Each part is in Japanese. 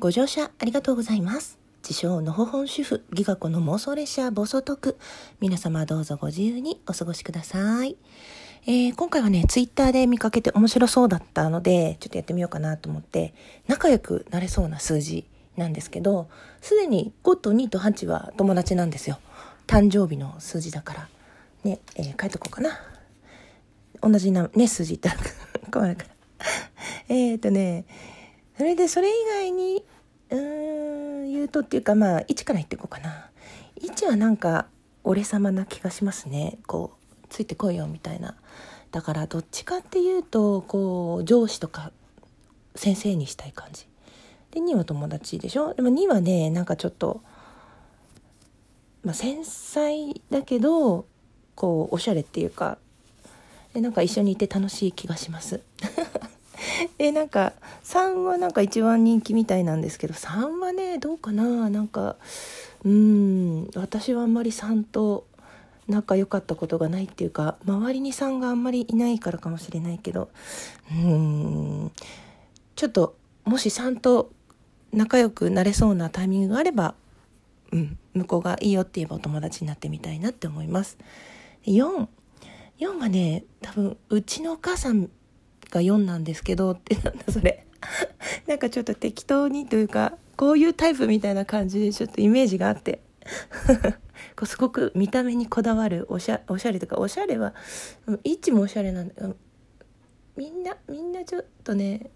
ご乗車ありがとうございます。自称のほほん主婦、ギガ子の妄想列車暴走特。皆様どうぞご自由にお過ごしください。えー今回はね、ツイッターで見かけて面白そうだったので、ちょっとやってみようかなと思って、仲良くなれそうな数字なんですけど、すでに5と2と8は友達なんですよ。誕生日の数字だから。ね、えー書いとこうかな。同じな、ね、数字言ったら困るから。えっとね、それでそれ以外に、うーん、言うとっていうかまあ、1から言っていこうかな。1はなんか、俺様な気がしますね。こう、ついてこいよみたいな。だからどっちかっていうと、こう、上司とか先生にしたい感じ。で、2は友達でしょ？でも2はね、なんかちょっと、まあ、繊細だけど、こう、おしゃれっていうか、でなんか一緒にいて楽しい気がします。でなんか3はなんか一番人気みたいなんですけど3はねどうかななんかうん私はあんまり3と仲良かったことがないっていうか周りに3があんまりいないからかもしれないけどうんちょっともし3と仲良くなれそうなタイミングがあれば、うん、向こうがいいよって言えばお友達になってみたいなって思います。4 4はね多分うちのお母さんが4なんですけどってなんだそれ。なんかちょっと適当にというかこういうタイプみたいな感じでちょっとイメージがあって。こうすごく見た目にこだわるおしゃおしゃれとかおしゃれはうん位置もおしゃれなんだ。うんみんなみんなちょっとね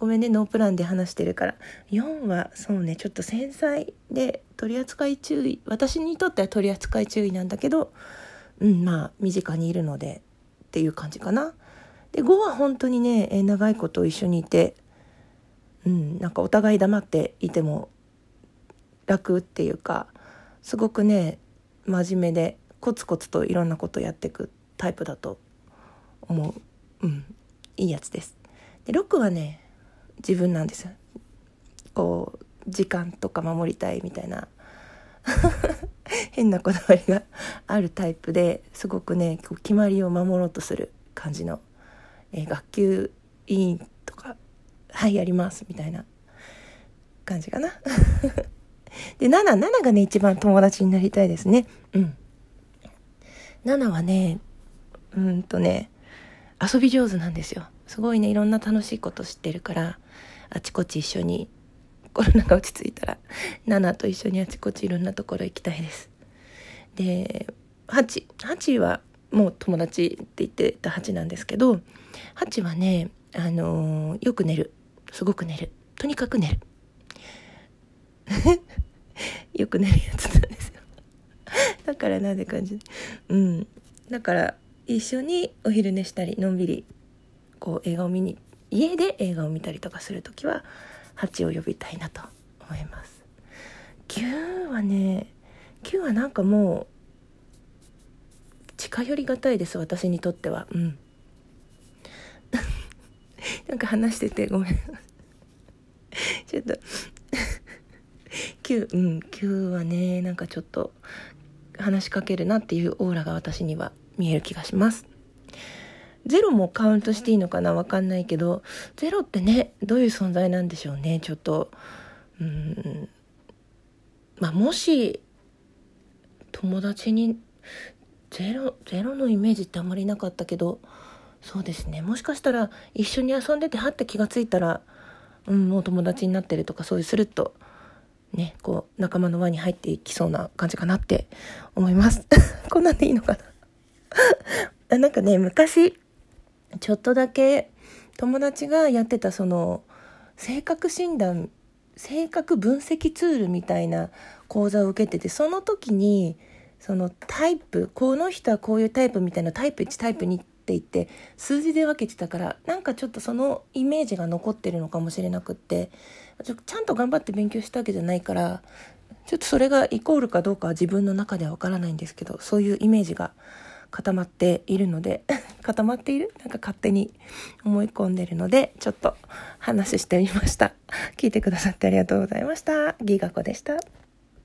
ごめんねノープランで話してるから。4はそうねちょっと繊細で取り扱い注意。私にとっては取り扱い注意なんだけどうんまあ身近にいるのでっていう感じかな。で5は本当にねえ長いこと一緒にいてうんなんかお互い黙っていても楽っていうかすごくね真面目でコツコツといろんなことやっていくタイプだと思ううんいいやつです。で6はね自分なんですよ。こう時間とか守りたいみたいな 変なこだわりがあるタイプですごくね決まりを守ろうとする感じの、えー学級委員とか「はいやります」みたいな感じかな。で77がね一番友達になりたいですね。うん。7はねうんとね遊び上手なんですよ。すごいねいろんな楽しいこと知ってるからあちこち一緒にコロナが落ち着いたらナナと一緒にあちこちいろんなところ行きたいです。で8 8はもう友達って言ってた8なんですけど8はね、あのーよく寝る。すごく寝る。とにかく寝る。よく寝るやつなんですよ。だからなんで感じ？うん。だから一緒にお昼寝したりのんびりこう映画を見に家で映画を見たりとかする時は8を呼びたいなと思います。9はね9はなんかもう近寄りがたいです私にとっては。うん。なんか話しててごめん。ちょっと。9うん9はねなんかちょっと話しかけるなっていうオーラが私には見える気がします。ゼロもカウントしていいのかなわかんないけどゼロってねどういう存在なんでしょうねちょっと。うん。まあもし友達にゼロゼロのイメージってあんまりなかったけどそうですね。もしかしたら一緒に遊んでてはって気がついたら、うん、もう友達になってるとかそういうスルッとねこう仲間の輪に入っていきそうな感じかなって思います。こんなんでいいのかな？なんかね昔ちょっとだけ友達がやってたその性格診断性格分析ツールみたいな講座を受けててその時にそのタイプこの人はこういうタイプみたいなタイプ1タイプ2って言って数字で分けてたからなんかちょっとそのイメージが残ってるのかもしれなくってちょちゃんと頑張って勉強したわけじゃないからちょっとそれがイコールかどうかは自分の中では分からないんですけどそういうイメージが固まっているので 固まっている？なんか勝手に思い込んでるのでちょっと話してみました。聞いてくださってありがとうございました。ギガ子でした。